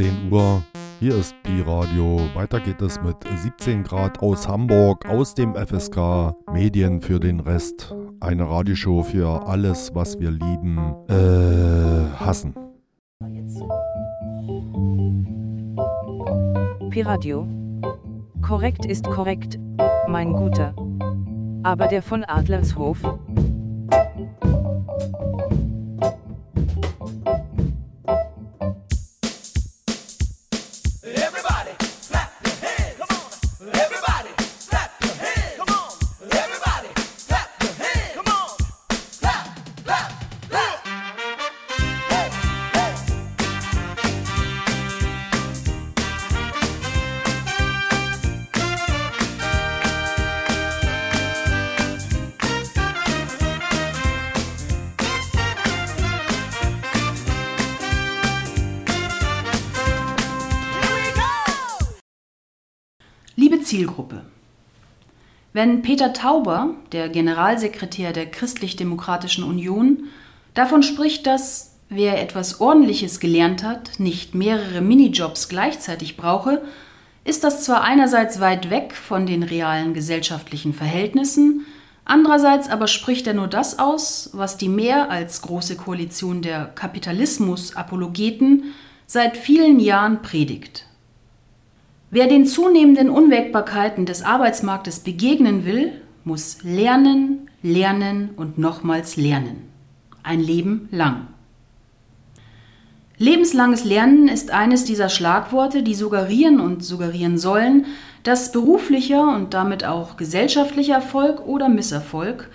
schon 10 Uhr. Hier ist Bi-Radio. Weiter geht es mit 17 Grad aus Hamburg, aus dem FSK. Medien für den Rest. Eine Radioshow für alles, was wir lieben, äh, hassen. Piradio. Korrekt ist korrekt, mein Guter. Aber der von Adlershof? Wenn Peter Tauber, der Generalsekretär der Christlich-Demokratischen Union, davon spricht, dass wer etwas Ordentliches gelernt hat, nicht mehrere Minijobs gleichzeitig brauche, ist das zwar einerseits weit weg von den realen gesellschaftlichen Verhältnissen, andererseits aber spricht er nur das aus, was die mehr als große Koalition der Kapitalismus-Apologeten seit vielen Jahren predigt. Wer den zunehmenden Unwägbarkeiten des Arbeitsmarktes begegnen will, muss lernen, lernen und nochmals lernen. Ein Leben lang. Lebenslanges Lernen ist eines dieser Schlagworte, die suggerieren und suggerieren sollen, dass beruflicher und damit auch gesellschaftlicher Erfolg oder Misserfolg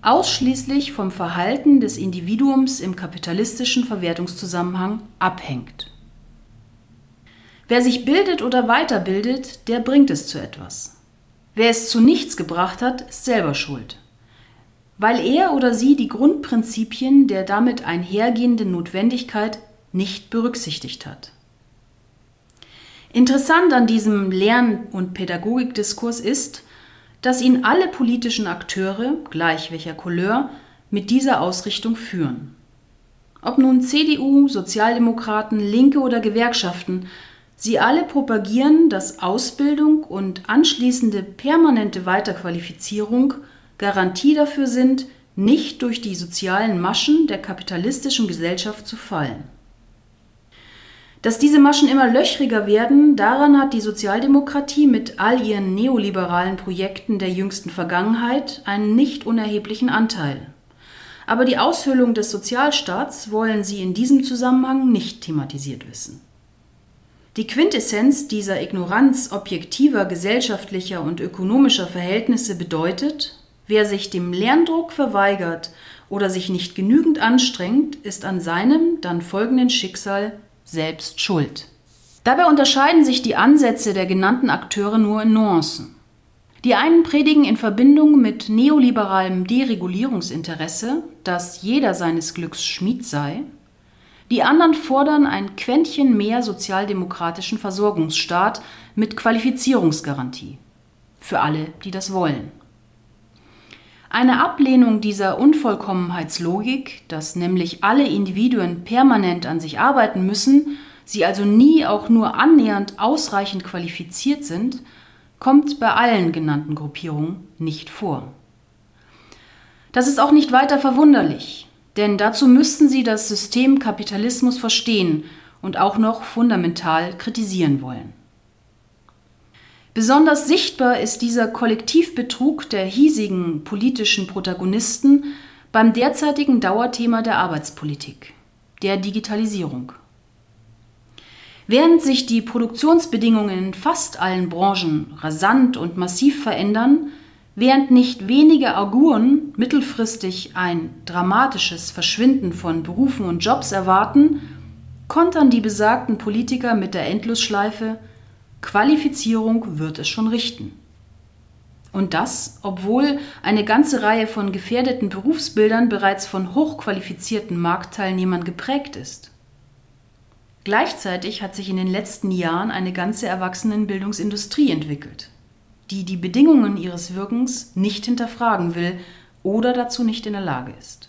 ausschließlich vom Verhalten des Individuums im kapitalistischen Verwertungszusammenhang abhängt. Wer sich bildet oder weiterbildet, der bringt es zu etwas. Wer es zu nichts gebracht hat, ist selber schuld. Weil er oder sie die Grundprinzipien der damit einhergehenden Notwendigkeit nicht berücksichtigt hat. Interessant an diesem Lern- und Pädagogikdiskurs ist, dass ihn alle politischen Akteure, gleich welcher Couleur, mit dieser Ausrichtung führen. Ob nun CDU, Sozialdemokraten, Linke oder Gewerkschaften, Sie alle propagieren, dass Ausbildung und anschließende permanente Weiterqualifizierung Garantie dafür sind, nicht durch die sozialen Maschen der kapitalistischen Gesellschaft zu fallen. Dass diese Maschen immer löchriger werden, daran hat die Sozialdemokratie mit all ihren neoliberalen Projekten der jüngsten Vergangenheit einen nicht unerheblichen Anteil. Aber die Aushöhlung des Sozialstaats wollen sie in diesem Zusammenhang nicht thematisiert wissen. Die Quintessenz dieser Ignoranz objektiver gesellschaftlicher und ökonomischer Verhältnisse bedeutet, wer sich dem Lerndruck verweigert oder sich nicht genügend anstrengt, ist an seinem dann folgenden Schicksal selbst schuld. Dabei unterscheiden sich die Ansätze der genannten Akteure nur in Nuancen. Die einen predigen in Verbindung mit neoliberalem Deregulierungsinteresse, dass jeder seines Glücks Schmied sei, die anderen fordern ein Quäntchen mehr sozialdemokratischen Versorgungsstaat mit Qualifizierungsgarantie. Für alle, die das wollen. Eine Ablehnung dieser Unvollkommenheitslogik, dass nämlich alle Individuen permanent an sich arbeiten müssen, sie also nie auch nur annähernd ausreichend qualifiziert sind, kommt bei allen genannten Gruppierungen nicht vor. Das ist auch nicht weiter verwunderlich. Denn dazu müssten sie das System Kapitalismus verstehen und auch noch fundamental kritisieren wollen. Besonders sichtbar ist dieser Kollektivbetrug der hiesigen politischen Protagonisten beim derzeitigen Dauerthema der Arbeitspolitik, der Digitalisierung. Während sich die Produktionsbedingungen in fast allen Branchen rasant und massiv verändern, Während nicht wenige Auguren mittelfristig ein dramatisches Verschwinden von Berufen und Jobs erwarten, kontern die besagten Politiker mit der Endlosschleife Qualifizierung wird es schon richten. Und das, obwohl eine ganze Reihe von gefährdeten Berufsbildern bereits von hochqualifizierten Marktteilnehmern geprägt ist. Gleichzeitig hat sich in den letzten Jahren eine ganze Erwachsenenbildungsindustrie entwickelt die die Bedingungen ihres Wirkens nicht hinterfragen will oder dazu nicht in der Lage ist.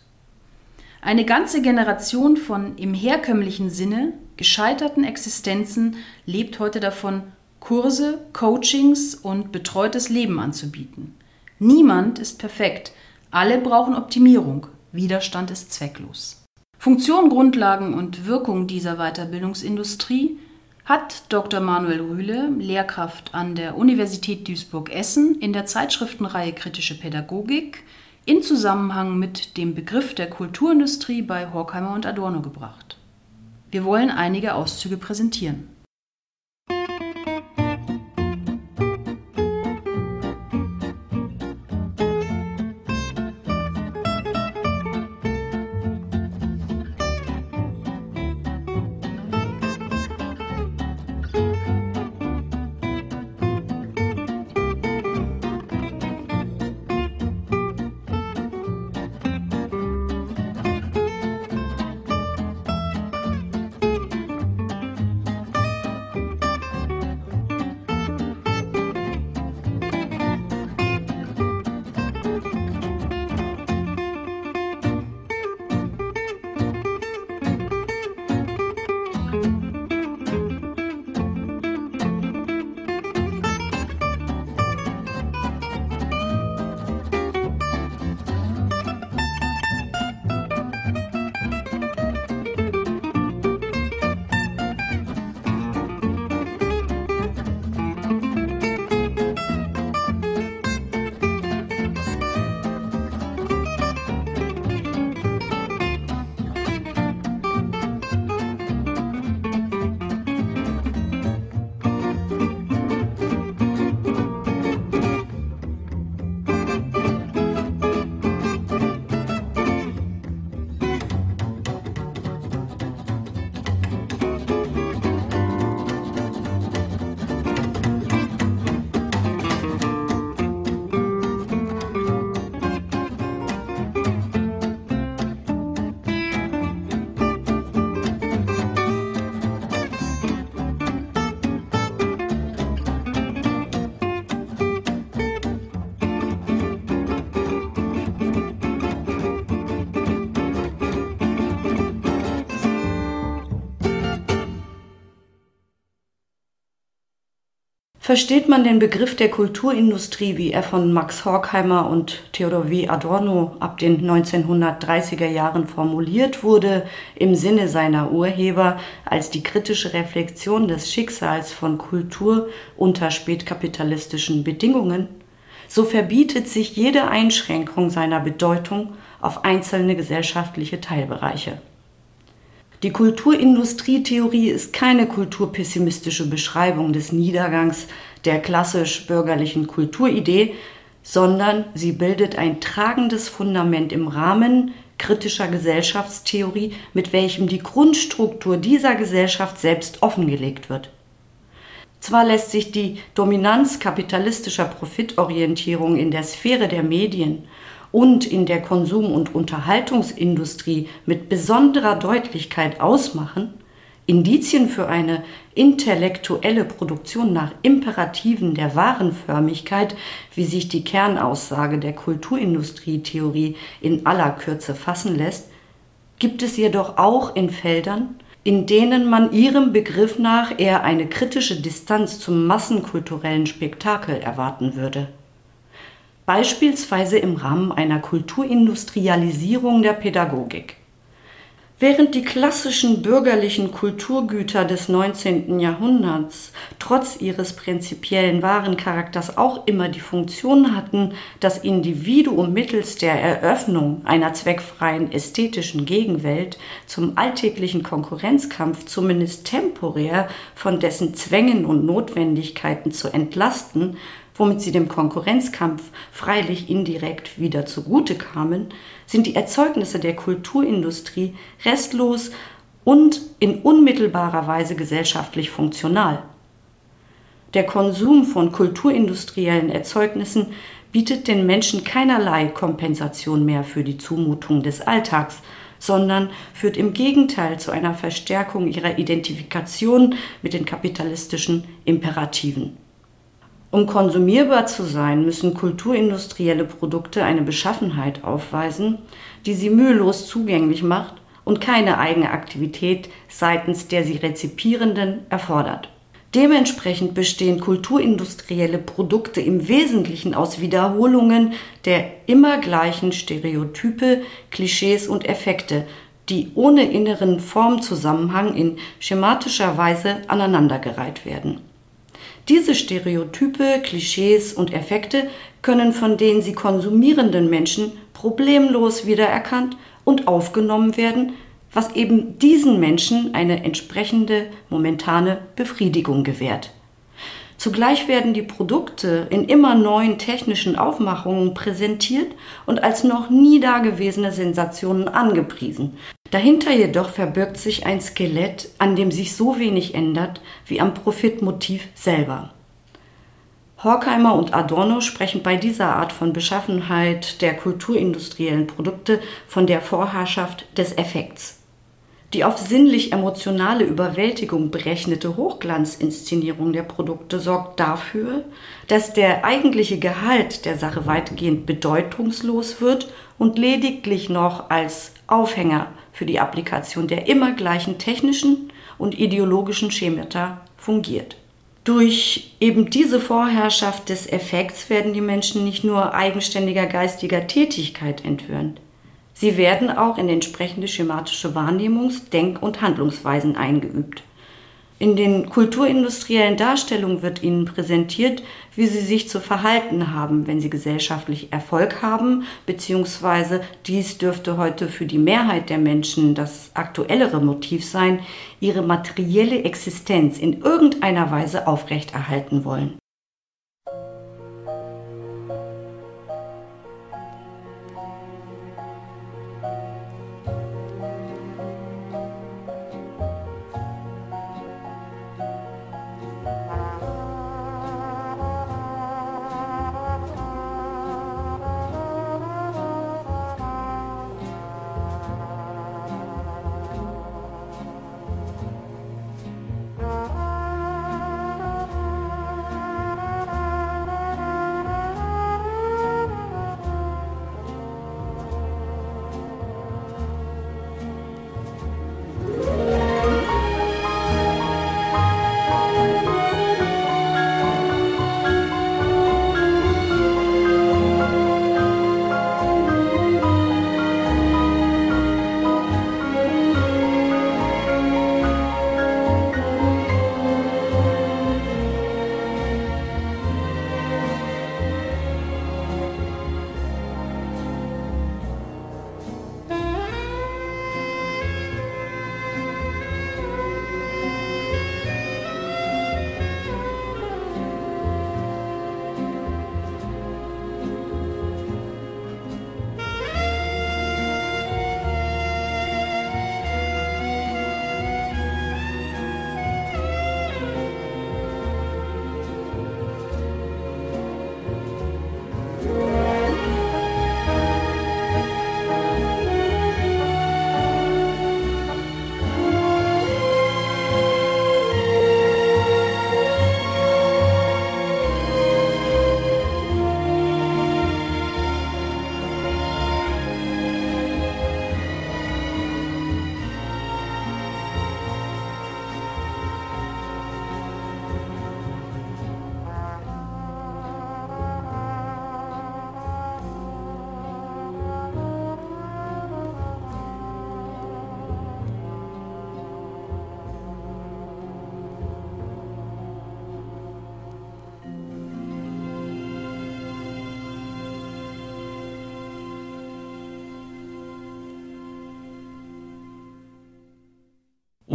Eine ganze Generation von im herkömmlichen Sinne gescheiterten Existenzen lebt heute davon, Kurse, Coachings und betreutes Leben anzubieten. Niemand ist perfekt, alle brauchen Optimierung, Widerstand ist zwecklos. Funktion, Grundlagen und Wirkung dieser Weiterbildungsindustrie hat Dr. Manuel Rühle, Lehrkraft an der Universität Duisburg-Essen, in der Zeitschriftenreihe Kritische Pädagogik in Zusammenhang mit dem Begriff der Kulturindustrie bei Horkheimer und Adorno gebracht. Wir wollen einige Auszüge präsentieren. Versteht man den Begriff der Kulturindustrie, wie er von Max Horkheimer und Theodor W. Adorno ab den 1930er Jahren formuliert wurde, im Sinne seiner Urheber als die kritische Reflexion des Schicksals von Kultur unter spätkapitalistischen Bedingungen, so verbietet sich jede Einschränkung seiner Bedeutung auf einzelne gesellschaftliche Teilbereiche. Die Kulturindustrietheorie ist keine kulturpessimistische Beschreibung des Niedergangs der klassisch bürgerlichen Kulturidee, sondern sie bildet ein tragendes Fundament im Rahmen kritischer Gesellschaftstheorie, mit welchem die Grundstruktur dieser Gesellschaft selbst offengelegt wird. Zwar lässt sich die Dominanz kapitalistischer Profitorientierung in der Sphäre der Medien und in der Konsum- und Unterhaltungsindustrie mit besonderer Deutlichkeit ausmachen, Indizien für eine intellektuelle Produktion nach Imperativen der Warenförmigkeit, wie sich die Kernaussage der Kulturindustrietheorie in aller Kürze fassen lässt, gibt es jedoch auch in Feldern, in denen man ihrem Begriff nach eher eine kritische Distanz zum massenkulturellen Spektakel erwarten würde beispielsweise im Rahmen einer Kulturindustrialisierung der Pädagogik. Während die klassischen bürgerlichen Kulturgüter des 19. Jahrhunderts trotz ihres prinzipiellen wahren Charakters auch immer die Funktion hatten, das Individuum mittels der Eröffnung einer zweckfreien ästhetischen Gegenwelt zum alltäglichen Konkurrenzkampf zumindest temporär von dessen Zwängen und Notwendigkeiten zu entlasten, womit sie dem Konkurrenzkampf freilich indirekt wieder zugute kamen, sind die Erzeugnisse der Kulturindustrie restlos und in unmittelbarer Weise gesellschaftlich funktional. Der Konsum von kulturindustriellen Erzeugnissen bietet den Menschen keinerlei Kompensation mehr für die Zumutung des Alltags, sondern führt im Gegenteil zu einer Verstärkung ihrer Identifikation mit den kapitalistischen Imperativen. Um konsumierbar zu sein, müssen kulturindustrielle Produkte eine Beschaffenheit aufweisen, die sie mühelos zugänglich macht, und keine eigene Aktivität seitens der sie Rezipierenden erfordert. Dementsprechend bestehen kulturindustrielle Produkte im Wesentlichen aus Wiederholungen der immer gleichen Stereotype, Klischees und Effekte, die ohne inneren Formzusammenhang in schematischer Weise aneinandergereiht werden. Diese Stereotype, Klischees und Effekte können von den sie konsumierenden Menschen problemlos wiedererkannt und aufgenommen werden, was eben diesen Menschen eine entsprechende momentane Befriedigung gewährt. Zugleich werden die Produkte in immer neuen technischen Aufmachungen präsentiert und als noch nie dagewesene Sensationen angepriesen. Dahinter jedoch verbirgt sich ein Skelett, an dem sich so wenig ändert wie am Profitmotiv selber. Horkheimer und Adorno sprechen bei dieser Art von Beschaffenheit der kulturindustriellen Produkte von der Vorherrschaft des Effekts. Die auf sinnlich-emotionale Überwältigung berechnete Hochglanzinszenierung der Produkte sorgt dafür, dass der eigentliche Gehalt der Sache weitgehend bedeutungslos wird und lediglich noch als Aufhänger für die Applikation der immer gleichen technischen und ideologischen Schemata fungiert. Durch eben diese Vorherrschaft des Effekts werden die Menschen nicht nur eigenständiger geistiger Tätigkeit entwöhnt, Sie werden auch in entsprechende schematische Wahrnehmungs-, Denk- und Handlungsweisen eingeübt. In den kulturindustriellen Darstellungen wird ihnen präsentiert, wie sie sich zu verhalten haben, wenn sie gesellschaftlich Erfolg haben, beziehungsweise dies dürfte heute für die Mehrheit der Menschen das aktuellere Motiv sein, ihre materielle Existenz in irgendeiner Weise aufrechterhalten wollen.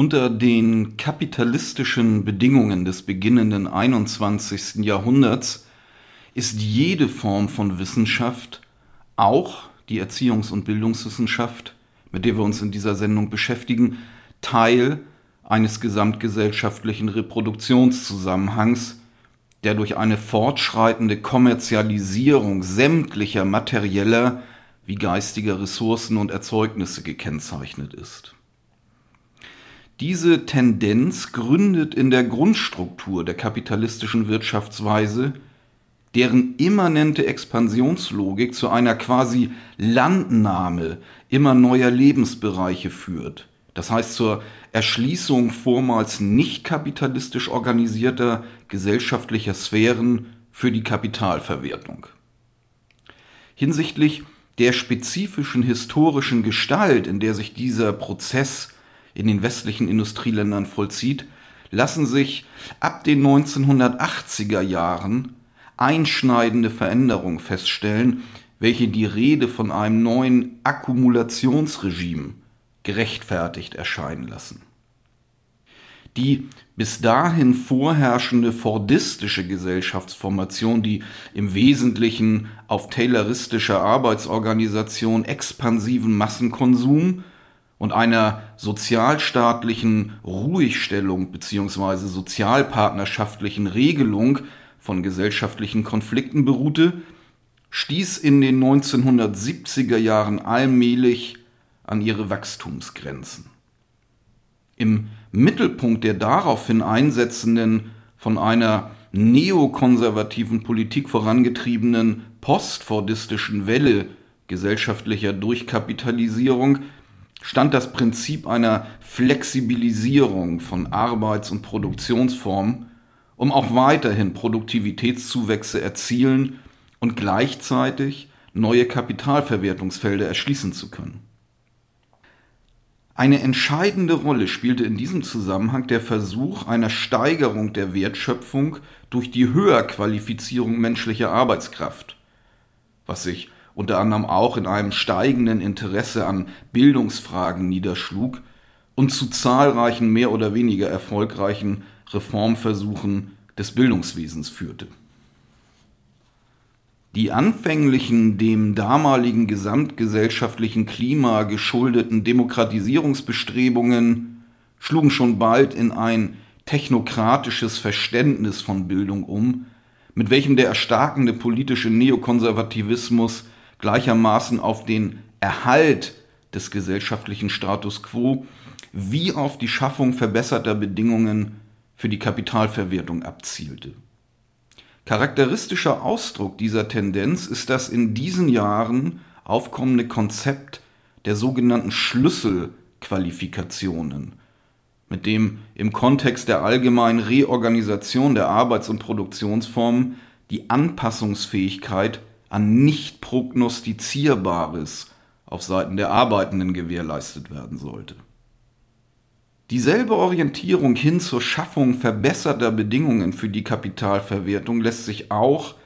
Unter den kapitalistischen Bedingungen des beginnenden 21. Jahrhunderts ist jede Form von Wissenschaft, auch die Erziehungs- und Bildungswissenschaft, mit der wir uns in dieser Sendung beschäftigen, Teil eines gesamtgesellschaftlichen Reproduktionszusammenhangs, der durch eine fortschreitende Kommerzialisierung sämtlicher materieller wie geistiger Ressourcen und Erzeugnisse gekennzeichnet ist. Diese Tendenz gründet in der Grundstruktur der kapitalistischen Wirtschaftsweise deren immanente Expansionslogik zu einer quasi Landnahme immer neuer Lebensbereiche führt. Das heißt zur Erschließung vormals nicht kapitalistisch organisierter gesellschaftlicher Sphären für die Kapitalverwertung. Hinsichtlich der spezifischen historischen Gestalt, in der sich dieser Prozess in den westlichen Industrieländern vollzieht, lassen sich ab den 1980er Jahren einschneidende Veränderungen feststellen, welche die Rede von einem neuen Akkumulationsregime gerechtfertigt erscheinen lassen. Die bis dahin vorherrschende fordistische Gesellschaftsformation, die im Wesentlichen auf tayloristischer Arbeitsorganisation, expansiven Massenkonsum und einer sozialstaatlichen Ruhigstellung bzw. sozialpartnerschaftlichen Regelung von gesellschaftlichen Konflikten beruhte, stieß in den 1970er Jahren allmählich an ihre Wachstumsgrenzen. Im Mittelpunkt der daraufhin einsetzenden, von einer neokonservativen Politik vorangetriebenen postfordistischen Welle gesellschaftlicher Durchkapitalisierung stand das Prinzip einer Flexibilisierung von Arbeits- und Produktionsformen, um auch weiterhin Produktivitätszuwächse erzielen und gleichzeitig neue Kapitalverwertungsfelder erschließen zu können. Eine entscheidende Rolle spielte in diesem Zusammenhang der Versuch einer Steigerung der Wertschöpfung durch die Höherqualifizierung menschlicher Arbeitskraft, was sich unter anderem auch in einem steigenden Interesse an Bildungsfragen niederschlug und zu zahlreichen mehr oder weniger erfolgreichen Reformversuchen des Bildungswesens führte. Die anfänglichen dem damaligen gesamtgesellschaftlichen Klima geschuldeten Demokratisierungsbestrebungen schlugen schon bald in ein technokratisches Verständnis von Bildung um, mit welchem der erstarkende politische Neokonservativismus gleichermaßen auf den Erhalt des gesellschaftlichen Status quo wie auf die Schaffung verbesserter Bedingungen für die Kapitalverwertung abzielte. Charakteristischer Ausdruck dieser Tendenz ist das in diesen Jahren aufkommende Konzept der sogenannten Schlüsselqualifikationen, mit dem im Kontext der allgemeinen Reorganisation der Arbeits- und Produktionsformen die Anpassungsfähigkeit an nicht prognostizierbares auf Seiten der Arbeitenden gewährleistet werden sollte. Dieselbe Orientierung hin zur Schaffung verbesserter Bedingungen für die Kapitalverwertung lässt sich auch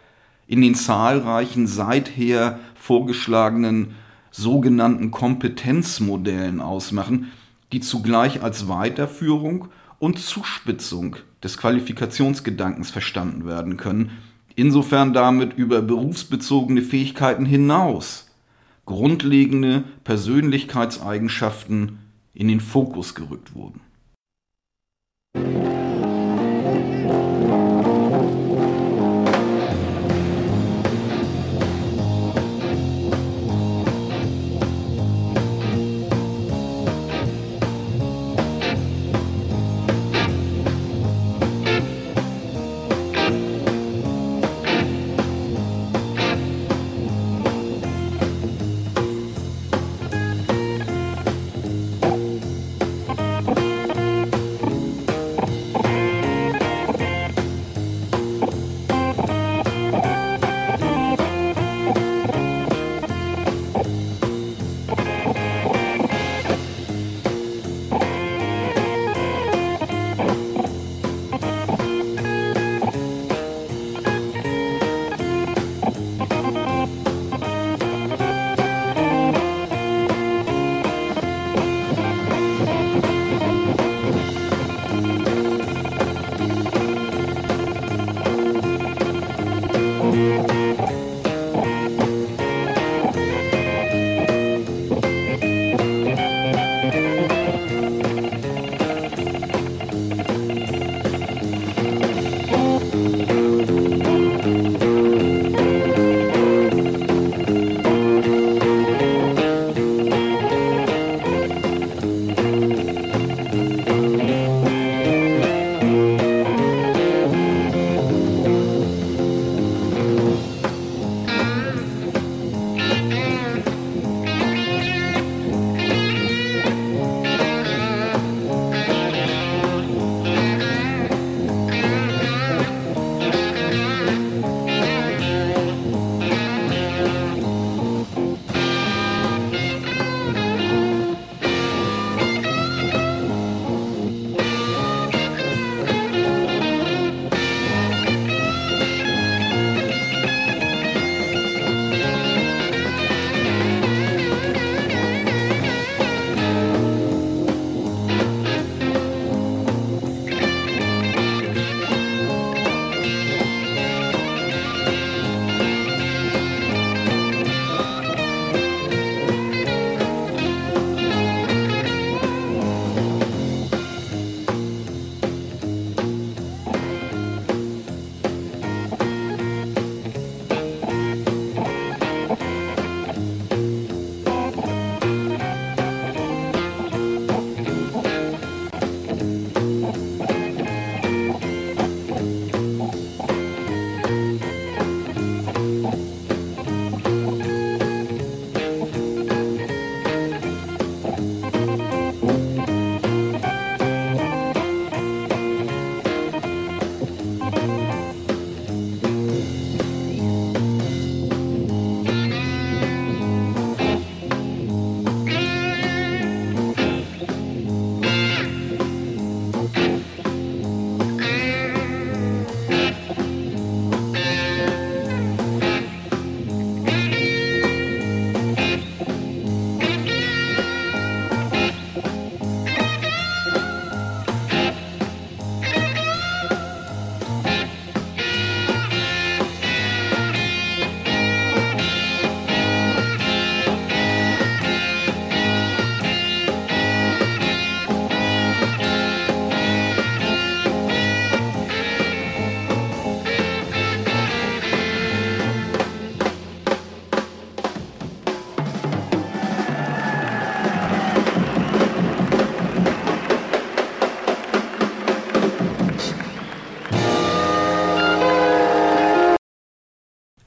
in den zahlreichen seither vorgeschlagenen sogenannten Kompetenzmodellen ausmachen, die zugleich als Weiterführung und Zuspitzung des Qualifikationsgedankens verstanden werden können, insofern damit über berufsbezogene Fähigkeiten hinaus grundlegende Persönlichkeitseigenschaften in den Fokus gerückt wurden.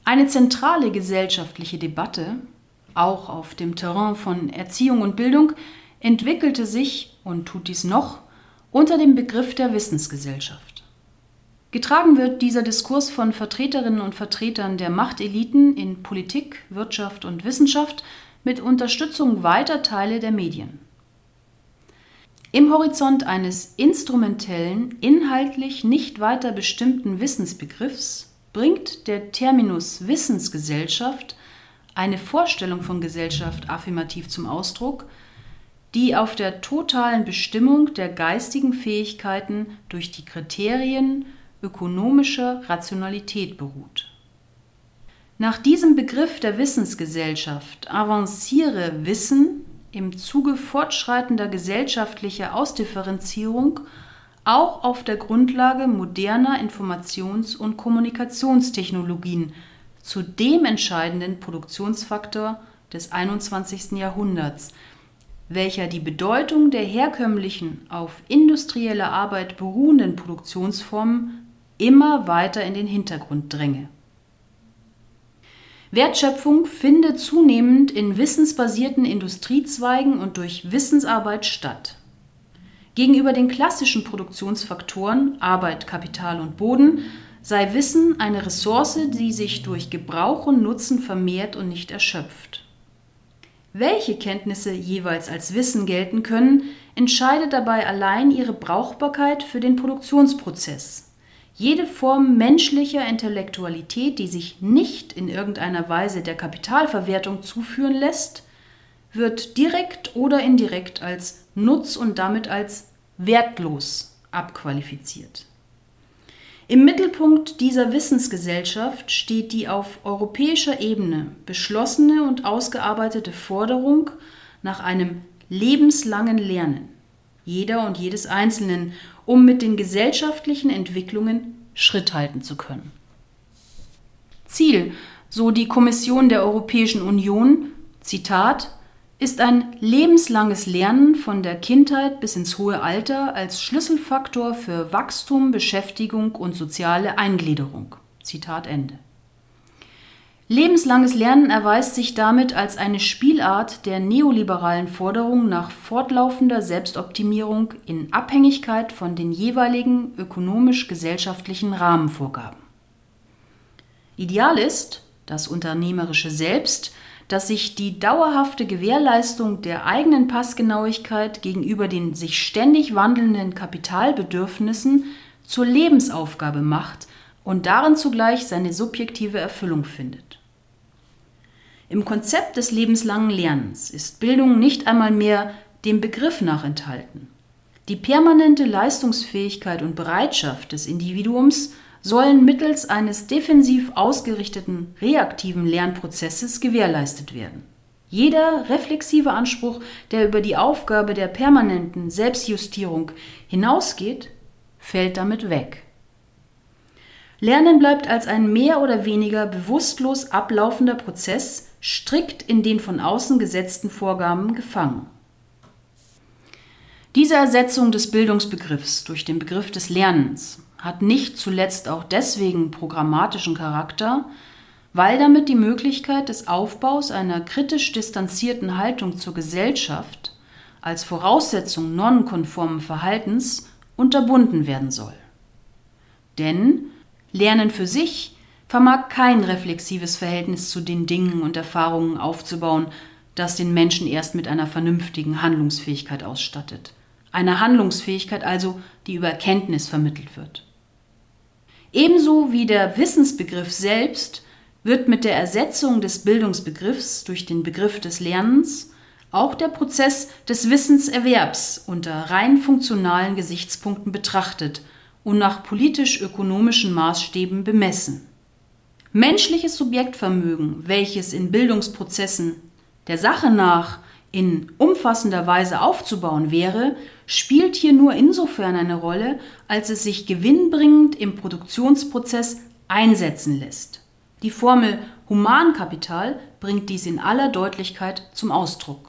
Eine zentrale gesellschaftliche Debatte, auch auf dem Terrain von Erziehung und Bildung, entwickelte sich und tut dies noch unter dem Begriff der Wissensgesellschaft. Getragen wird dieser Diskurs von Vertreterinnen und Vertretern der Machteliten in Politik, Wirtschaft und Wissenschaft mit Unterstützung weiter Teile der Medien. Im Horizont eines instrumentellen, inhaltlich nicht weiter bestimmten Wissensbegriffs bringt der Terminus Wissensgesellschaft eine Vorstellung von Gesellschaft affirmativ zum Ausdruck, die auf der totalen Bestimmung der geistigen Fähigkeiten durch die Kriterien ökonomischer Rationalität beruht. Nach diesem Begriff der Wissensgesellschaft avanciere Wissen im Zuge fortschreitender gesellschaftlicher Ausdifferenzierung auch auf der Grundlage moderner Informations- und Kommunikationstechnologien zu dem entscheidenden Produktionsfaktor des 21. Jahrhunderts, welcher die Bedeutung der herkömmlichen, auf industrieller Arbeit beruhenden Produktionsformen immer weiter in den Hintergrund dränge. Wertschöpfung finde zunehmend in wissensbasierten Industriezweigen und durch Wissensarbeit statt. Gegenüber den klassischen Produktionsfaktoren Arbeit, Kapital und Boden sei Wissen eine Ressource, die sich durch Gebrauch und Nutzen vermehrt und nicht erschöpft. Welche Kenntnisse jeweils als Wissen gelten können, entscheidet dabei allein ihre Brauchbarkeit für den Produktionsprozess. Jede Form menschlicher Intellektualität, die sich nicht in irgendeiner Weise der Kapitalverwertung zuführen lässt, wird direkt oder indirekt als Nutz und damit als wertlos abqualifiziert. Im Mittelpunkt dieser Wissensgesellschaft steht die auf europäischer Ebene beschlossene und ausgearbeitete Forderung nach einem lebenslangen Lernen jeder und jedes Einzelnen, um mit den gesellschaftlichen Entwicklungen Schritt halten zu können. Ziel, so die Kommission der Europäischen Union, Zitat, ist ein lebenslanges Lernen von der Kindheit bis ins hohe Alter als Schlüsselfaktor für Wachstum, Beschäftigung und soziale Eingliederung. Zitat Ende. Lebenslanges Lernen erweist sich damit als eine Spielart der neoliberalen Forderung nach fortlaufender Selbstoptimierung in Abhängigkeit von den jeweiligen ökonomisch-gesellschaftlichen Rahmenvorgaben. Ideal ist, das unternehmerische Selbst dass sich die dauerhafte Gewährleistung der eigenen Passgenauigkeit gegenüber den sich ständig wandelnden Kapitalbedürfnissen zur Lebensaufgabe macht und darin zugleich seine subjektive Erfüllung findet. Im Konzept des lebenslangen Lernens ist Bildung nicht einmal mehr dem Begriff nach enthalten. Die permanente Leistungsfähigkeit und Bereitschaft des Individuums sollen mittels eines defensiv ausgerichteten reaktiven Lernprozesses gewährleistet werden. Jeder reflexive Anspruch, der über die Aufgabe der permanenten Selbstjustierung hinausgeht, fällt damit weg. Lernen bleibt als ein mehr oder weniger bewusstlos ablaufender Prozess strikt in den von außen gesetzten Vorgaben gefangen. Diese Ersetzung des Bildungsbegriffs durch den Begriff des Lernens hat nicht zuletzt auch deswegen programmatischen Charakter, weil damit die Möglichkeit des Aufbaus einer kritisch distanzierten Haltung zur Gesellschaft als Voraussetzung nonkonformen Verhaltens unterbunden werden soll. Denn Lernen für sich vermag kein reflexives Verhältnis zu den Dingen und Erfahrungen aufzubauen, das den Menschen erst mit einer vernünftigen Handlungsfähigkeit ausstattet. einer Handlungsfähigkeit also, die über Kenntnis vermittelt wird. Ebenso wie der Wissensbegriff selbst wird mit der Ersetzung des Bildungsbegriffs durch den Begriff des Lernens auch der Prozess des Wissenserwerbs unter rein funktionalen Gesichtspunkten betrachtet und nach politisch-ökonomischen Maßstäben bemessen. Menschliches Subjektvermögen, welches in Bildungsprozessen der Sache nach in umfassender Weise aufzubauen wäre, spielt hier nur insofern eine Rolle, als es sich gewinnbringend im Produktionsprozess einsetzen lässt. Die Formel Humankapital bringt dies in aller Deutlichkeit zum Ausdruck.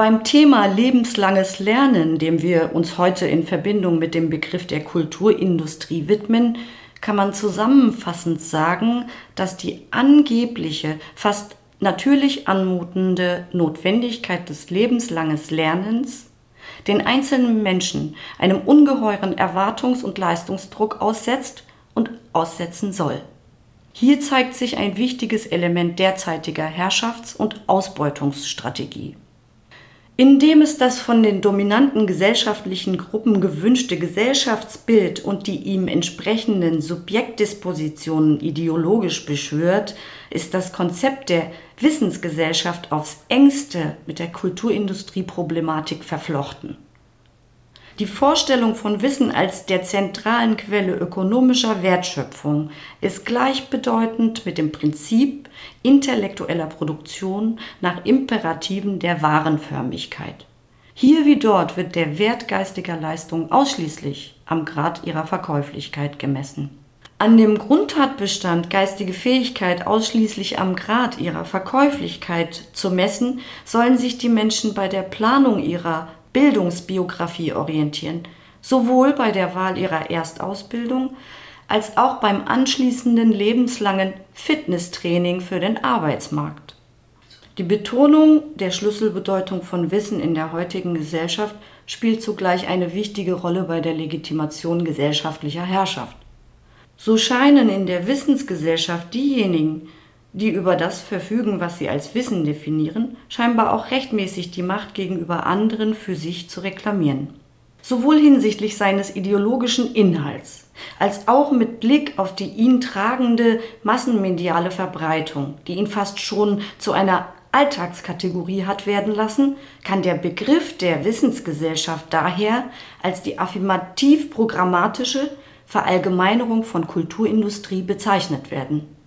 Beim Thema lebenslanges Lernen, dem wir uns heute in Verbindung mit dem Begriff der Kulturindustrie widmen, kann man zusammenfassend sagen, dass die angebliche, fast natürlich anmutende Notwendigkeit des lebenslanges Lernens den einzelnen Menschen einem ungeheuren Erwartungs- und Leistungsdruck aussetzt und aussetzen soll. Hier zeigt sich ein wichtiges Element derzeitiger Herrschafts- und Ausbeutungsstrategie. Indem es das von den dominanten gesellschaftlichen Gruppen gewünschte Gesellschaftsbild und die ihm entsprechenden Subjektdispositionen ideologisch beschwört, ist das Konzept der Wissensgesellschaft aufs engste mit der Kulturindustrieproblematik verflochten. Die Vorstellung von Wissen als der zentralen Quelle ökonomischer Wertschöpfung ist gleichbedeutend mit dem Prinzip intellektueller Produktion nach Imperativen der Warenförmigkeit. Hier wie dort wird der Wert geistiger Leistung ausschließlich am Grad ihrer Verkäuflichkeit gemessen. An dem Grundtatbestand geistige Fähigkeit ausschließlich am Grad ihrer Verkäuflichkeit zu messen, sollen sich die Menschen bei der Planung ihrer Bildungsbiografie orientieren, sowohl bei der Wahl ihrer Erstausbildung als auch beim anschließenden lebenslangen Fitnesstraining für den Arbeitsmarkt. Die Betonung der Schlüsselbedeutung von Wissen in der heutigen Gesellschaft spielt zugleich eine wichtige Rolle bei der Legitimation gesellschaftlicher Herrschaft. So scheinen in der Wissensgesellschaft diejenigen, die über das verfügen, was sie als Wissen definieren, scheinbar auch rechtmäßig die Macht gegenüber anderen für sich zu reklamieren. sowohl hinsichtlich seines ideologischen Inhalts als auch mit Blick auf die ihn tragende massenmediale Verbreitung, die ihn fast schon zu einer Alltagskategorie hat werden lassen, kann der Begriff der Wissensgesellschaft daher als die affirmativ programmatische Verallgemeinerung von Kulturindustrie bezeichnet werden.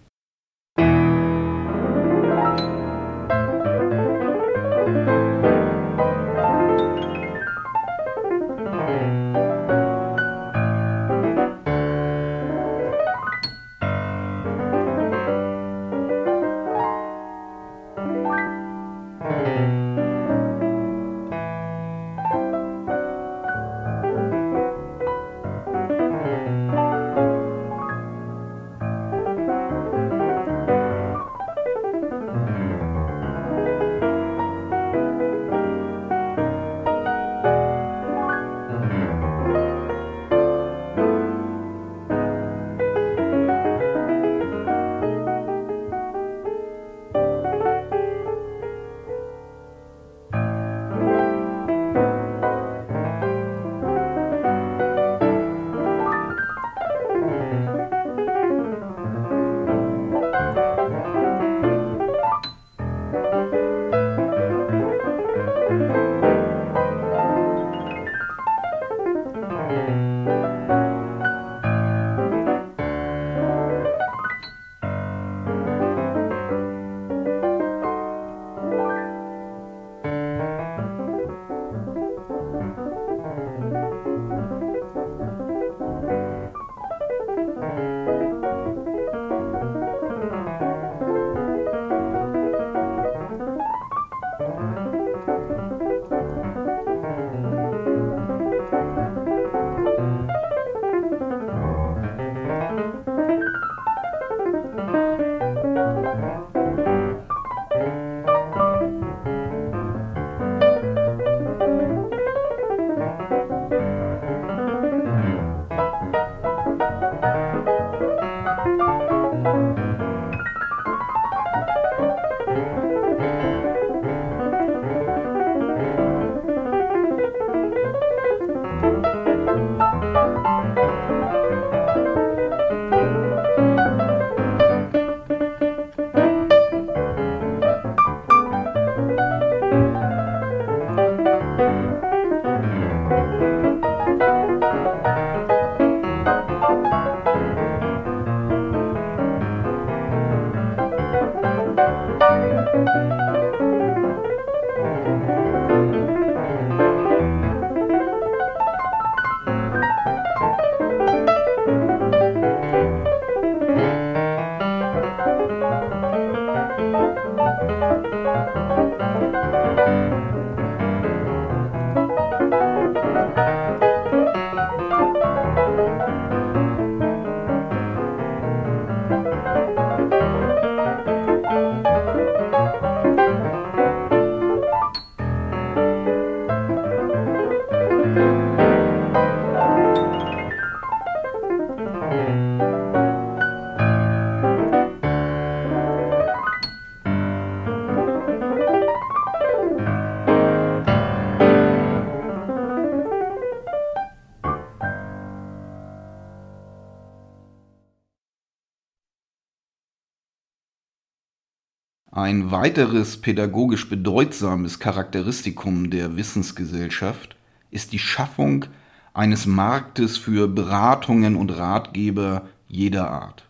Ein weiteres pädagogisch bedeutsames Charakteristikum der Wissensgesellschaft ist die Schaffung eines Marktes für Beratungen und Ratgeber jeder Art.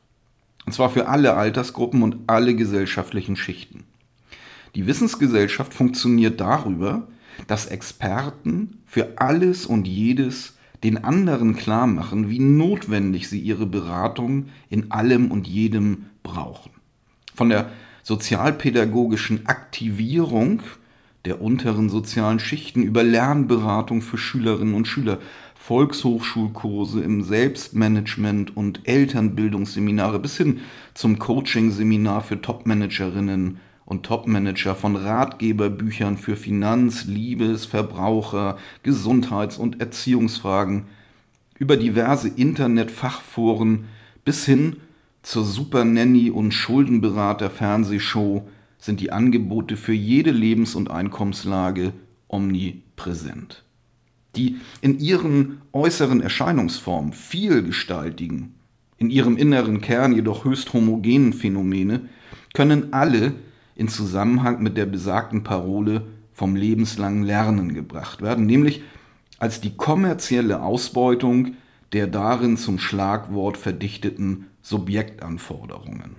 Und zwar für alle Altersgruppen und alle gesellschaftlichen Schichten. Die Wissensgesellschaft funktioniert darüber, dass Experten für alles und jedes den anderen klar machen, wie notwendig sie ihre Beratung in allem und jedem brauchen. Von der sozialpädagogischen Aktivierung der unteren sozialen Schichten über Lernberatung für Schülerinnen und Schüler, Volkshochschulkurse im Selbstmanagement und Elternbildungsseminare bis hin zum Coaching-Seminar für Topmanagerinnen und Topmanager von Ratgeberbüchern für Finanz-, Liebes-, Verbraucher-, Gesundheits- und Erziehungsfragen über diverse Internetfachforen bis hin zur Super Nanny und Schuldenberater Fernsehshow sind die Angebote für jede Lebens- und Einkommenslage omnipräsent. Die in ihren äußeren Erscheinungsformen vielgestaltigen, in ihrem inneren Kern jedoch höchst homogenen Phänomene können alle in Zusammenhang mit der besagten Parole vom lebenslangen Lernen gebracht werden, nämlich als die kommerzielle Ausbeutung der darin zum Schlagwort verdichteten Subjektanforderungen.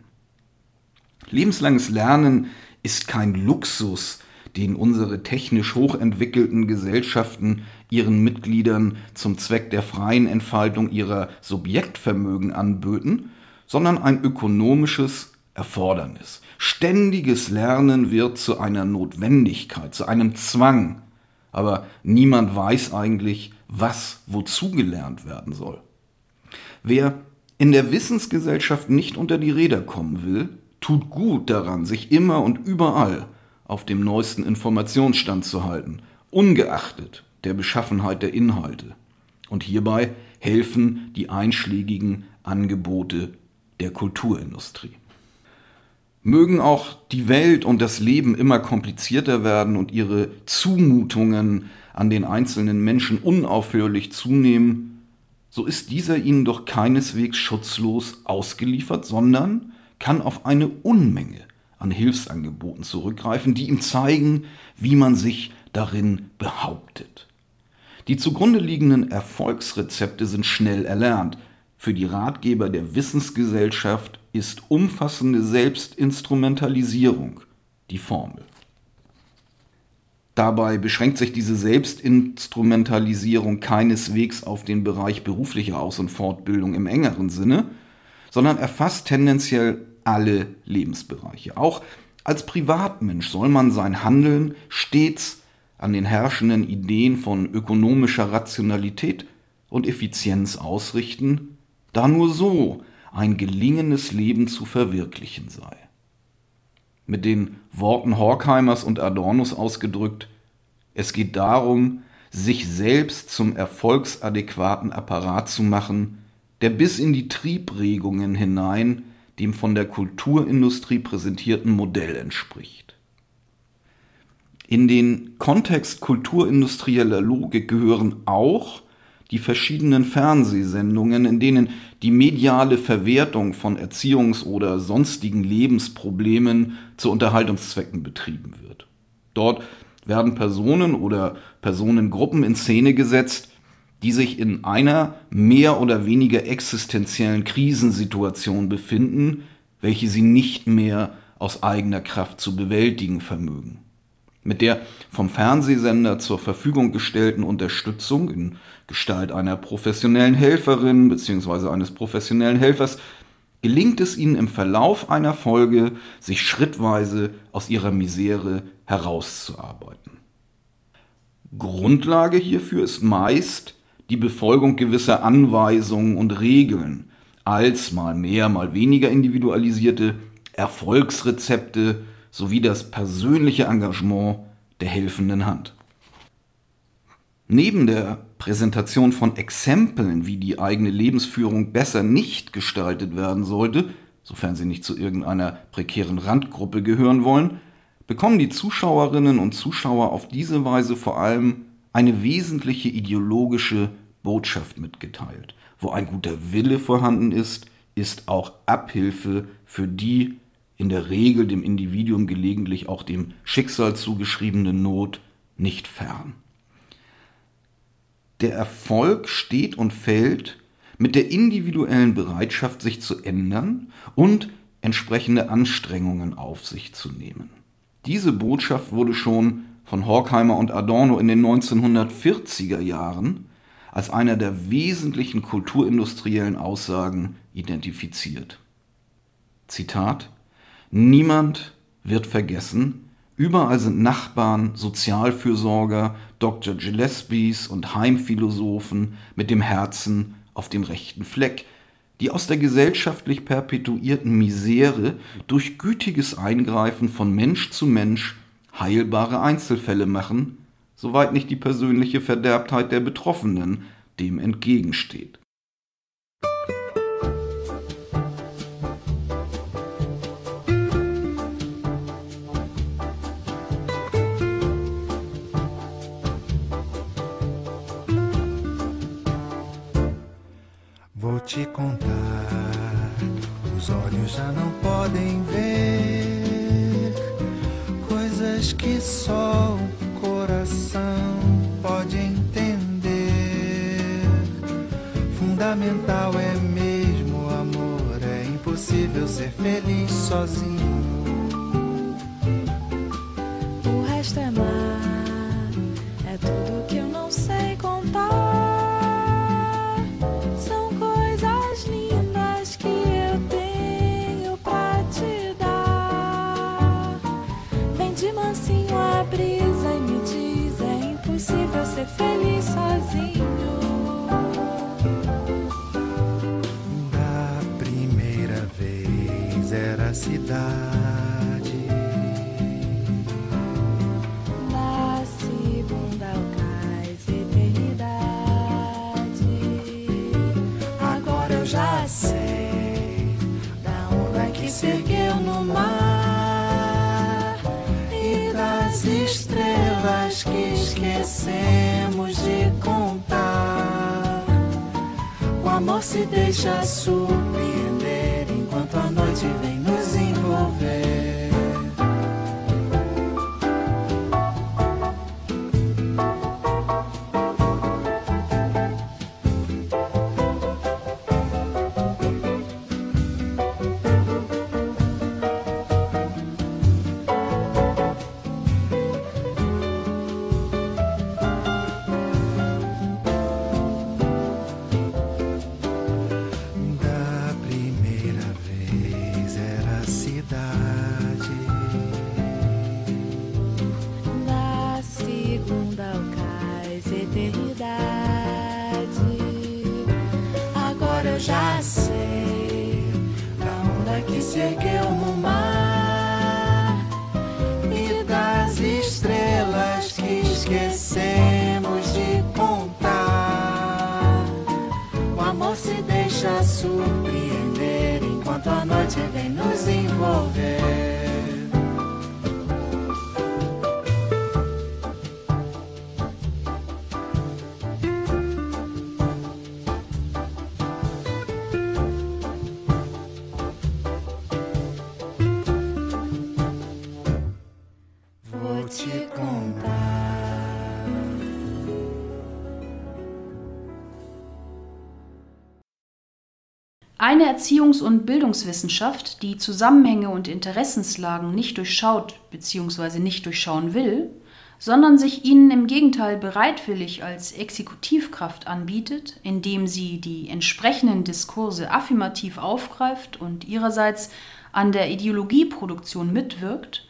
Lebenslanges Lernen ist kein Luxus, den unsere technisch hochentwickelten Gesellschaften ihren Mitgliedern zum Zweck der freien Entfaltung ihrer Subjektvermögen anböten, sondern ein ökonomisches Erfordernis. Ständiges Lernen wird zu einer Notwendigkeit, zu einem Zwang, aber niemand weiß eigentlich, was wozu gelernt werden soll. Wer in der Wissensgesellschaft nicht unter die Räder kommen will, tut gut daran, sich immer und überall auf dem neuesten Informationsstand zu halten, ungeachtet der Beschaffenheit der Inhalte. Und hierbei helfen die einschlägigen Angebote der Kulturindustrie. Mögen auch die Welt und das Leben immer komplizierter werden und ihre Zumutungen an den einzelnen Menschen unaufhörlich zunehmen, so ist dieser ihnen doch keineswegs schutzlos ausgeliefert, sondern kann auf eine Unmenge an Hilfsangeboten zurückgreifen, die ihm zeigen, wie man sich darin behauptet. Die zugrunde liegenden Erfolgsrezepte sind schnell erlernt. Für die Ratgeber der Wissensgesellschaft ist umfassende Selbstinstrumentalisierung die Formel. Dabei beschränkt sich diese Selbstinstrumentalisierung keineswegs auf den Bereich beruflicher Aus- und Fortbildung im engeren Sinne, sondern erfasst tendenziell alle Lebensbereiche. Auch als Privatmensch soll man sein Handeln stets an den herrschenden Ideen von ökonomischer Rationalität und Effizienz ausrichten, da nur so ein gelingendes Leben zu verwirklichen sei. Mit den Worten Horkheimers und Adornos ausgedrückt, es geht darum, sich selbst zum erfolgsadäquaten Apparat zu machen, der bis in die Triebregungen hinein dem von der Kulturindustrie präsentierten Modell entspricht. In den Kontext kulturindustrieller Logik gehören auch die verschiedenen Fernsehsendungen, in denen die mediale Verwertung von Erziehungs- oder sonstigen Lebensproblemen zu Unterhaltungszwecken betrieben wird. Dort werden Personen oder Personengruppen in Szene gesetzt, die sich in einer mehr oder weniger existenziellen Krisensituation befinden, welche sie nicht mehr aus eigener Kraft zu bewältigen vermögen. Mit der vom Fernsehsender zur Verfügung gestellten Unterstützung in Gestalt einer professionellen Helferin bzw. eines professionellen Helfers gelingt es ihnen im Verlauf einer Folge, sich schrittweise aus ihrer Misere herauszuarbeiten. Grundlage hierfür ist meist die Befolgung gewisser Anweisungen und Regeln als mal mehr, mal weniger individualisierte Erfolgsrezepte sowie das persönliche Engagement der helfenden Hand. Neben der Präsentation von Exempeln, wie die eigene Lebensführung besser nicht gestaltet werden sollte, sofern sie nicht zu irgendeiner prekären Randgruppe gehören wollen, bekommen die Zuschauerinnen und Zuschauer auf diese Weise vor allem eine wesentliche ideologische Botschaft mitgeteilt. Wo ein guter Wille vorhanden ist, ist auch Abhilfe für die in der Regel dem Individuum gelegentlich auch dem Schicksal zugeschriebene Not nicht fern. Der Erfolg steht und fällt mit der individuellen Bereitschaft, sich zu ändern und entsprechende Anstrengungen auf sich zu nehmen. Diese Botschaft wurde schon von Horkheimer und Adorno in den 1940er Jahren als einer der wesentlichen kulturindustriellen Aussagen identifiziert. Zitat Niemand wird vergessen, überall sind Nachbarn, Sozialfürsorger, Dr. Gillespies und Heimphilosophen mit dem Herzen auf dem rechten Fleck, die aus der gesellschaftlich perpetuierten Misere durch gütiges Eingreifen von Mensch zu Mensch heilbare Einzelfälle machen, soweit nicht die persönliche Verderbtheit der Betroffenen dem entgegensteht. Erziehungs- und Bildungswissenschaft, die Zusammenhänge und Interessenslagen nicht durchschaut bzw. nicht durchschauen will, sondern sich ihnen im Gegenteil bereitwillig als Exekutivkraft anbietet, indem sie die entsprechenden Diskurse affirmativ aufgreift und ihrerseits an der Ideologieproduktion mitwirkt,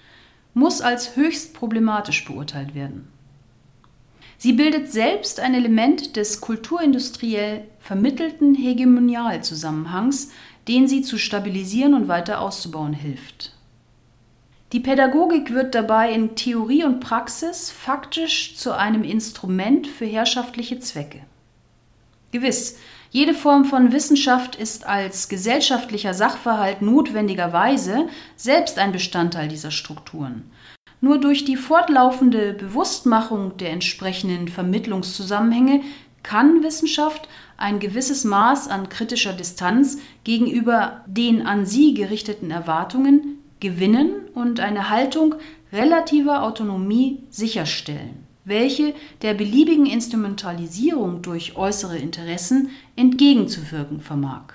muss als höchst problematisch beurteilt werden. Sie bildet selbst ein Element des kulturindustriell vermittelten Hegemonialzusammenhangs, den sie zu stabilisieren und weiter auszubauen hilft. Die Pädagogik wird dabei in Theorie und Praxis faktisch zu einem Instrument für herrschaftliche Zwecke. Gewiss, jede Form von Wissenschaft ist als gesellschaftlicher Sachverhalt notwendigerweise selbst ein Bestandteil dieser Strukturen. Nur durch die fortlaufende Bewusstmachung der entsprechenden Vermittlungszusammenhänge kann Wissenschaft ein gewisses Maß an kritischer Distanz gegenüber den an sie gerichteten Erwartungen gewinnen und eine Haltung relativer Autonomie sicherstellen, welche der beliebigen Instrumentalisierung durch äußere Interessen entgegenzuwirken vermag.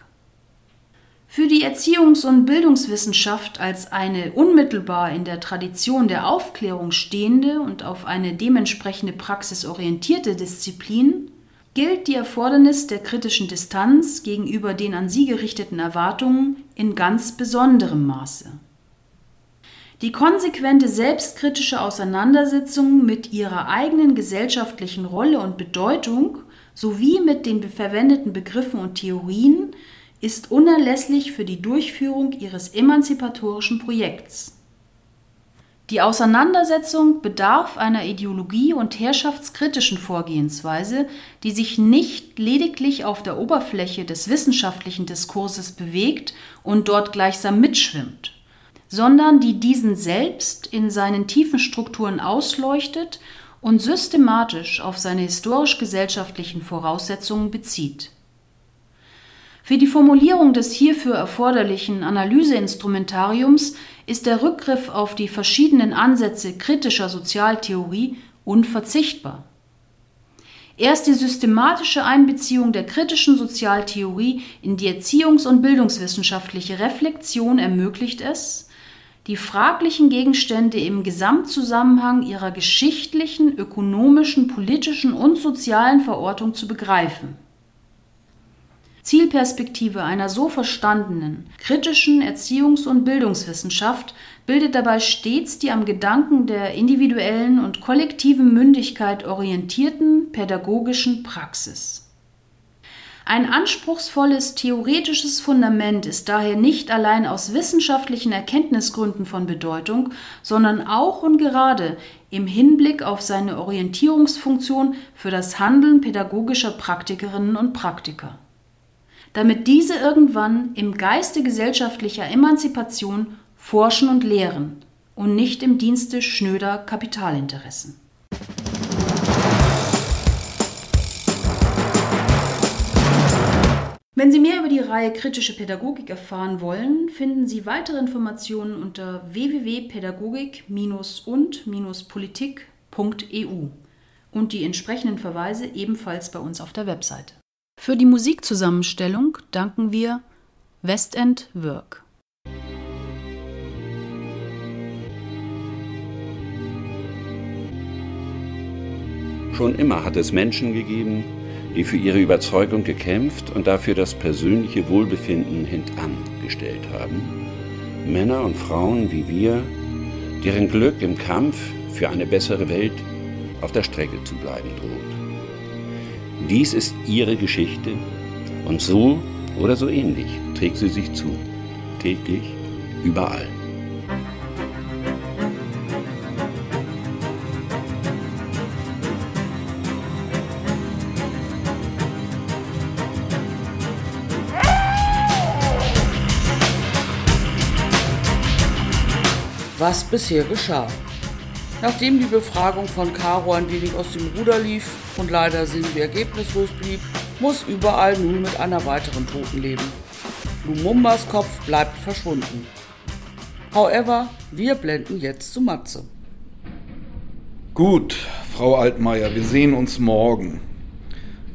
Für die Erziehungs- und Bildungswissenschaft als eine unmittelbar in der Tradition der Aufklärung stehende und auf eine dementsprechende Praxis orientierte Disziplin gilt die Erfordernis der kritischen Distanz gegenüber den an sie gerichteten Erwartungen in ganz besonderem Maße. Die konsequente selbstkritische Auseinandersetzung mit ihrer eigenen gesellschaftlichen Rolle und Bedeutung sowie mit den verwendeten Begriffen und Theorien ist unerlässlich für die Durchführung ihres emanzipatorischen Projekts. Die Auseinandersetzung bedarf einer ideologie- und herrschaftskritischen Vorgehensweise, die sich nicht lediglich auf der Oberfläche des wissenschaftlichen Diskurses bewegt und dort gleichsam mitschwimmt, sondern die diesen selbst in seinen tiefen Strukturen ausleuchtet und systematisch auf seine historisch-gesellschaftlichen Voraussetzungen bezieht. Für die Formulierung des hierfür erforderlichen Analyseinstrumentariums ist der Rückgriff auf die verschiedenen Ansätze kritischer Sozialtheorie unverzichtbar. Erst die systematische Einbeziehung der kritischen Sozialtheorie in die erziehungs- und bildungswissenschaftliche Reflexion ermöglicht es, die fraglichen Gegenstände im Gesamtzusammenhang ihrer geschichtlichen, ökonomischen, politischen und sozialen Verortung zu begreifen. Zielperspektive einer so verstandenen, kritischen Erziehungs- und Bildungswissenschaft bildet dabei stets die am Gedanken der individuellen und kollektiven Mündigkeit orientierten pädagogischen Praxis. Ein anspruchsvolles theoretisches Fundament ist daher nicht allein aus wissenschaftlichen Erkenntnisgründen von Bedeutung, sondern auch und gerade im Hinblick auf seine Orientierungsfunktion für das Handeln pädagogischer Praktikerinnen und Praktiker. Damit diese irgendwann im Geiste gesellschaftlicher Emanzipation forschen und lehren und nicht im Dienste schnöder Kapitalinteressen. Wenn Sie mehr über die Reihe Kritische Pädagogik erfahren wollen, finden Sie weitere Informationen unter www.pädagogik-und-politik.eu und die entsprechenden Verweise ebenfalls bei uns auf der Webseite. Für die Musikzusammenstellung danken wir Westend Work. Schon immer hat es Menschen gegeben, die für ihre Überzeugung gekämpft und dafür das persönliche Wohlbefinden hintangestellt haben. Männer und Frauen wie wir, deren Glück im Kampf für eine bessere Welt auf der Strecke zu bleiben droht. Dies ist ihre Geschichte und so oder so ähnlich trägt sie sich zu, täglich, überall. was bisher geschah. Nachdem die Befragung von Caro ein wenig aus dem Ruder lief und leider irgendwie ergebnislos blieb, muss überall nun mit einer weiteren Toten leben. Lumumbas Kopf bleibt verschwunden. However, wir blenden jetzt zu Matze. Gut, Frau Altmaier, wir sehen uns morgen.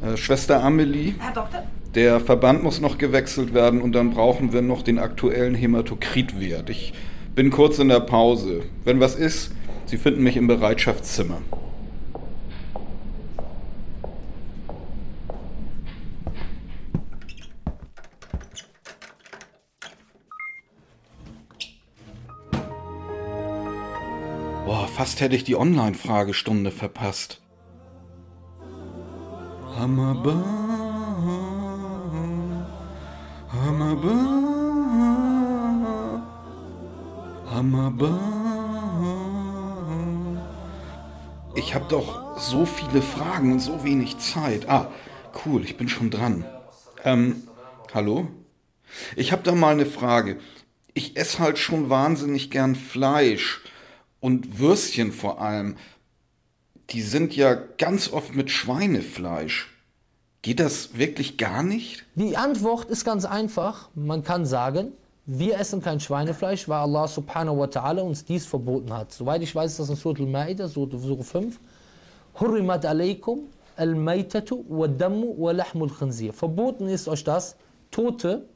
Äh, Schwester Amelie, Herr Doktor? der Verband muss noch gewechselt werden und dann brauchen wir noch den aktuellen Hämatokritwert. Ich bin kurz in der Pause. Wenn was ist, Sie finden mich im Bereitschaftszimmer. Boah, fast hätte ich die Online-Fragestunde verpasst. Hammerbar, Hammerbar. Hammerbar. Ich habe doch so viele Fragen und so wenig Zeit. Ah, cool, ich bin schon dran. Ähm, hallo? Ich habe da mal eine Frage. Ich esse halt schon wahnsinnig gern Fleisch und Würstchen vor allem. Die sind ja ganz oft mit Schweinefleisch. Geht das wirklich gar nicht? Die Antwort ist ganz einfach. Man kann sagen, wir essen kein Schweinefleisch, weil Allah subhanahu wa ta'ala uns dies verboten hat. Soweit ich weiß, ist das in Surah Al-Ma'idah, Surah 5. Hurrimat alaykum al-maytatu wa dammu wa lahmul khinzir. Verboten ist euch das, Tote,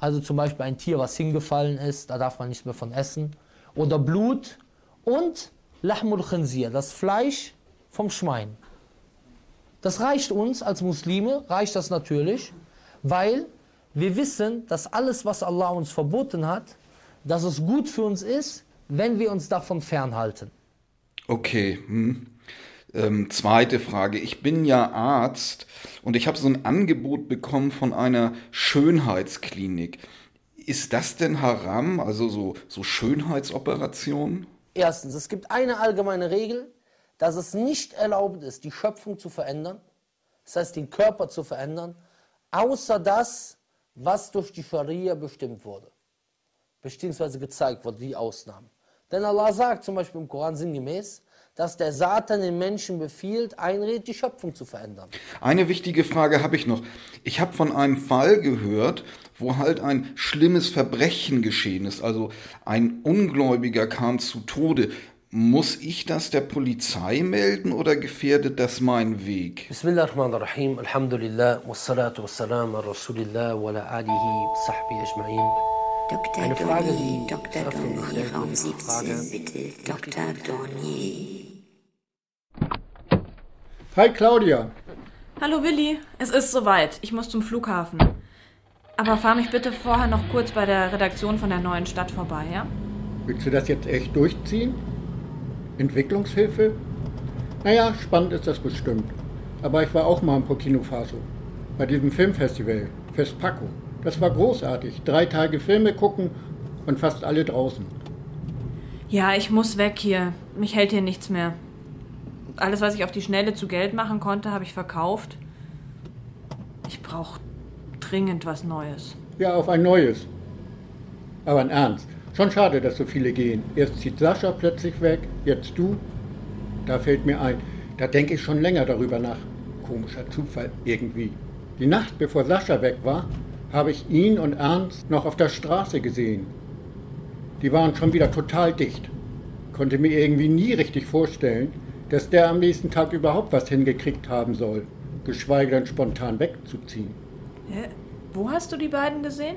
also zum Beispiel ein Tier, was hingefallen ist, da darf man nichts mehr von essen, oder Blut und lahmul khinzir, das Fleisch vom Schwein. Das reicht uns als Muslime, reicht das natürlich, weil wir wissen, dass alles, was Allah uns verboten hat, dass es gut für uns ist, wenn wir uns davon fernhalten. Okay. Hm. Ähm, zweite Frage. Ich bin ja Arzt und ich habe so ein Angebot bekommen von einer Schönheitsklinik. Ist das denn haram, also so, so Schönheitsoperationen? Erstens, es gibt eine allgemeine Regel, dass es nicht erlaubt ist, die Schöpfung zu verändern, das heißt den Körper zu verändern, außer dass was durch die Scharia bestimmt wurde, beziehungsweise gezeigt wurde, die Ausnahmen. Denn Allah sagt zum Beispiel im Koran sinngemäß, dass der Satan den Menschen befiehlt, einredet, die Schöpfung zu verändern. Eine wichtige Frage habe ich noch. Ich habe von einem Fall gehört, wo halt ein schlimmes Verbrechen geschehen ist. Also ein Ungläubiger kam zu Tode. Muss ich das der Polizei melden oder gefährdet das meinen Weg? Bismillah ar-Rahman ar-Rahim, Alhamdulillah, wassalatu wassalam ala Rasulillah wa ala alihi wa sahbihi ajma'in. Dr. Eine Frage, Dornier, die Dr. Dornier, Raum wurde, 17, Frage. bitte. Dr. Dornier. Hi Claudia. Hallo Willi, es ist soweit. Ich muss zum Flughafen. Aber fahr mich bitte vorher noch kurz bei der Redaktion von der neuen Stadt vorbei, ja? Willst du das jetzt echt durchziehen? Entwicklungshilfe? Naja, spannend ist das bestimmt. Aber ich war auch mal in Burkina Faso. Bei diesem Filmfestival, Festpaco. Das war großartig. Drei Tage Filme gucken und fast alle draußen. Ja, ich muss weg hier. Mich hält hier nichts mehr. Alles, was ich auf die Schnelle zu Geld machen konnte, habe ich verkauft. Ich brauche dringend was Neues. Ja, auf ein neues. Aber in Ernst. Schon schade, dass so viele gehen. Erst zieht Sascha plötzlich weg, jetzt du. Da fällt mir ein, da denke ich schon länger darüber nach. Komischer Zufall irgendwie. Die Nacht, bevor Sascha weg war, habe ich ihn und Ernst noch auf der Straße gesehen. Die waren schon wieder total dicht. Konnte mir irgendwie nie richtig vorstellen, dass der am nächsten Tag überhaupt was hingekriegt haben soll, geschweige denn spontan wegzuziehen. Hä? Wo hast du die beiden gesehen?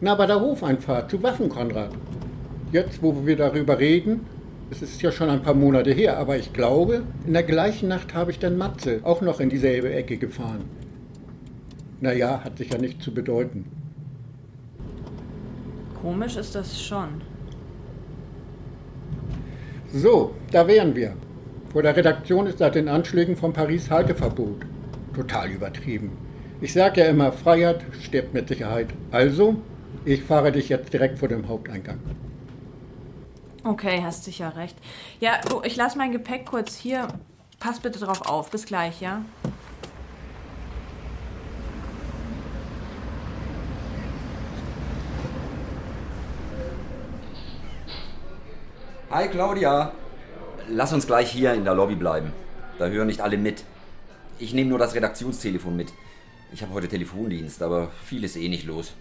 Na, bei der Hofeinfahrt zu Waffenkonrad. Jetzt, wo wir darüber reden, es ist ja schon ein paar Monate her, aber ich glaube, in der gleichen Nacht habe ich dann Matze auch noch in dieselbe Ecke gefahren. Naja, hat sich ja nicht zu bedeuten. Komisch ist das schon. So, da wären wir. Vor der Redaktion ist seit den Anschlägen von Paris Halteverbot. Total übertrieben. Ich sage ja immer, Freiheit stirbt mit Sicherheit. Also, ich fahre dich jetzt direkt vor dem Haupteingang. Okay, hast sicher recht. Ja, du, ich lasse mein Gepäck kurz hier. Pass bitte drauf auf. Bis gleich, ja? Hi Claudia. Lass uns gleich hier in der Lobby bleiben. Da hören nicht alle mit. Ich nehme nur das Redaktionstelefon mit. Ich habe heute Telefondienst, aber viel ist eh nicht los.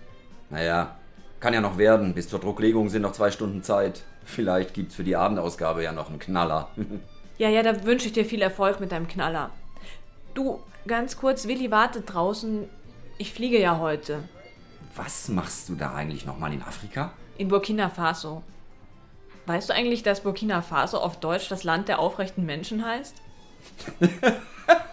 Naja, kann ja noch werden. Bis zur Drucklegung sind noch zwei Stunden Zeit. Vielleicht gibt's für die Abendausgabe ja noch einen Knaller. Ja, ja, da wünsche ich dir viel Erfolg mit deinem Knaller. Du, ganz kurz, Willi wartet draußen. Ich fliege ja heute. Was machst du da eigentlich nochmal in Afrika? In Burkina Faso. Weißt du eigentlich, dass Burkina Faso auf Deutsch das Land der aufrechten Menschen heißt?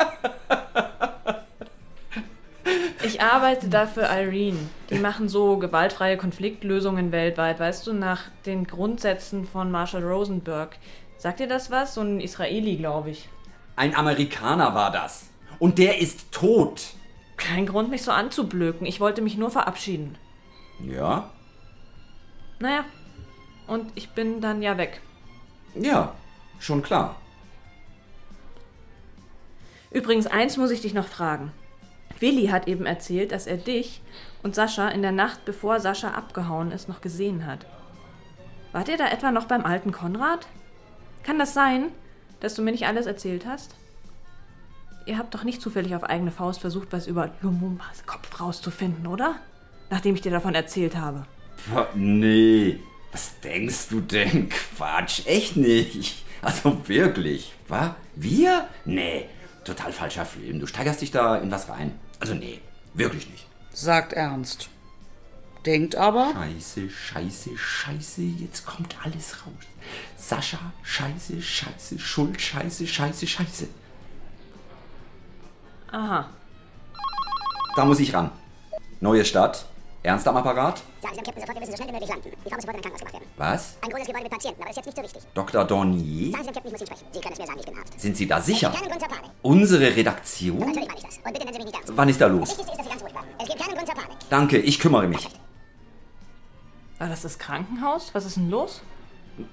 arbeite da für Irene. Die machen so gewaltfreie Konfliktlösungen weltweit, weißt du, nach den Grundsätzen von Marshall Rosenberg. Sagt dir das was? So ein Israeli, glaube ich. Ein Amerikaner war das. Und der ist tot. Kein Grund, mich so anzublöken. Ich wollte mich nur verabschieden. Ja? Naja, und ich bin dann ja weg. Ja, schon klar. Übrigens, eins muss ich dich noch fragen. Willi hat eben erzählt, dass er dich und Sascha in der Nacht, bevor Sascha abgehauen ist, noch gesehen hat. Wart ihr da etwa noch beim alten Konrad? Kann das sein, dass du mir nicht alles erzählt hast? Ihr habt doch nicht zufällig auf eigene Faust versucht, was über Lumumbas Kopf rauszufinden, oder? Nachdem ich dir davon erzählt habe. Boah, Nee, was denkst du denn? Quatsch, echt nicht. Also wirklich, wa? Wir? Nee, total falscher Film. Du steigerst dich da in was rein. Also nee, wirklich nicht. Sagt ernst. Denkt aber. Scheiße, scheiße, scheiße, jetzt kommt alles raus. Sascha, scheiße, scheiße, Schuld, scheiße, scheiße, scheiße. Aha. Da muss ich ran. Neue Stadt. Ernst am Apparat? Sagen Sie dem Captain sofort, wir müssen so schnell wie möglich landen. Glaube, es wird in ein Krankenhaus gebracht werden. Was? Ein großes Gebäude mit Patienten, aber das ist jetzt nicht so wichtig. Dr. Dornier? Sagen Sie dem Captain, ich muss ihn sprechen. Sie können es mir sagen, ich bin Arzt. Sind Sie da sicher? Es gibt keinen Grund zur Panik. Unsere Redaktion? Natürlich meine ich das. Und bitte nennen Sie mich nicht ernst. Wann ist da Das los? Wichtigste ist, dass Sie ganz ruhig bleiben. Es gibt keinen Grund zur Panik. Danke, ich kümmere mich. War das das Krankenhaus? Was ist denn los?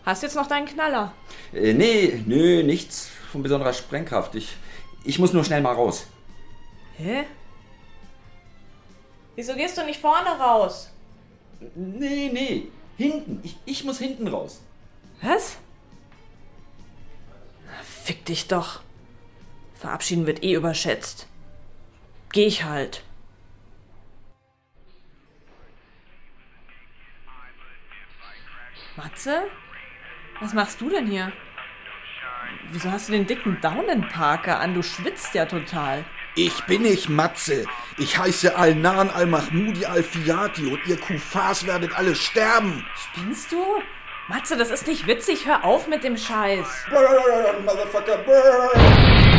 Hast jetzt noch deinen Knaller? Äh, nee, nee, nichts von besonderer Sprengkraft. Ich, ich muss nur schnell mal raus. Hä? Wieso gehst du nicht vorne raus? Nee, nee, hinten. Ich, ich muss hinten raus. Was? Fick dich doch. Verabschieden wird eh überschätzt. Geh ich halt. Matze? Was machst du denn hier? Wieso hast du den dicken Daunenparker an? Du schwitzt ja total. Ich bin nicht Matze. Ich heiße Al-Nan Al-Mahmoudi Al-Fiyati und ihr Kufars werdet alle sterben. Spinnst du? Matze, das ist nicht witzig. Hör auf mit dem Scheiß. Burn, Motherfucker, burn!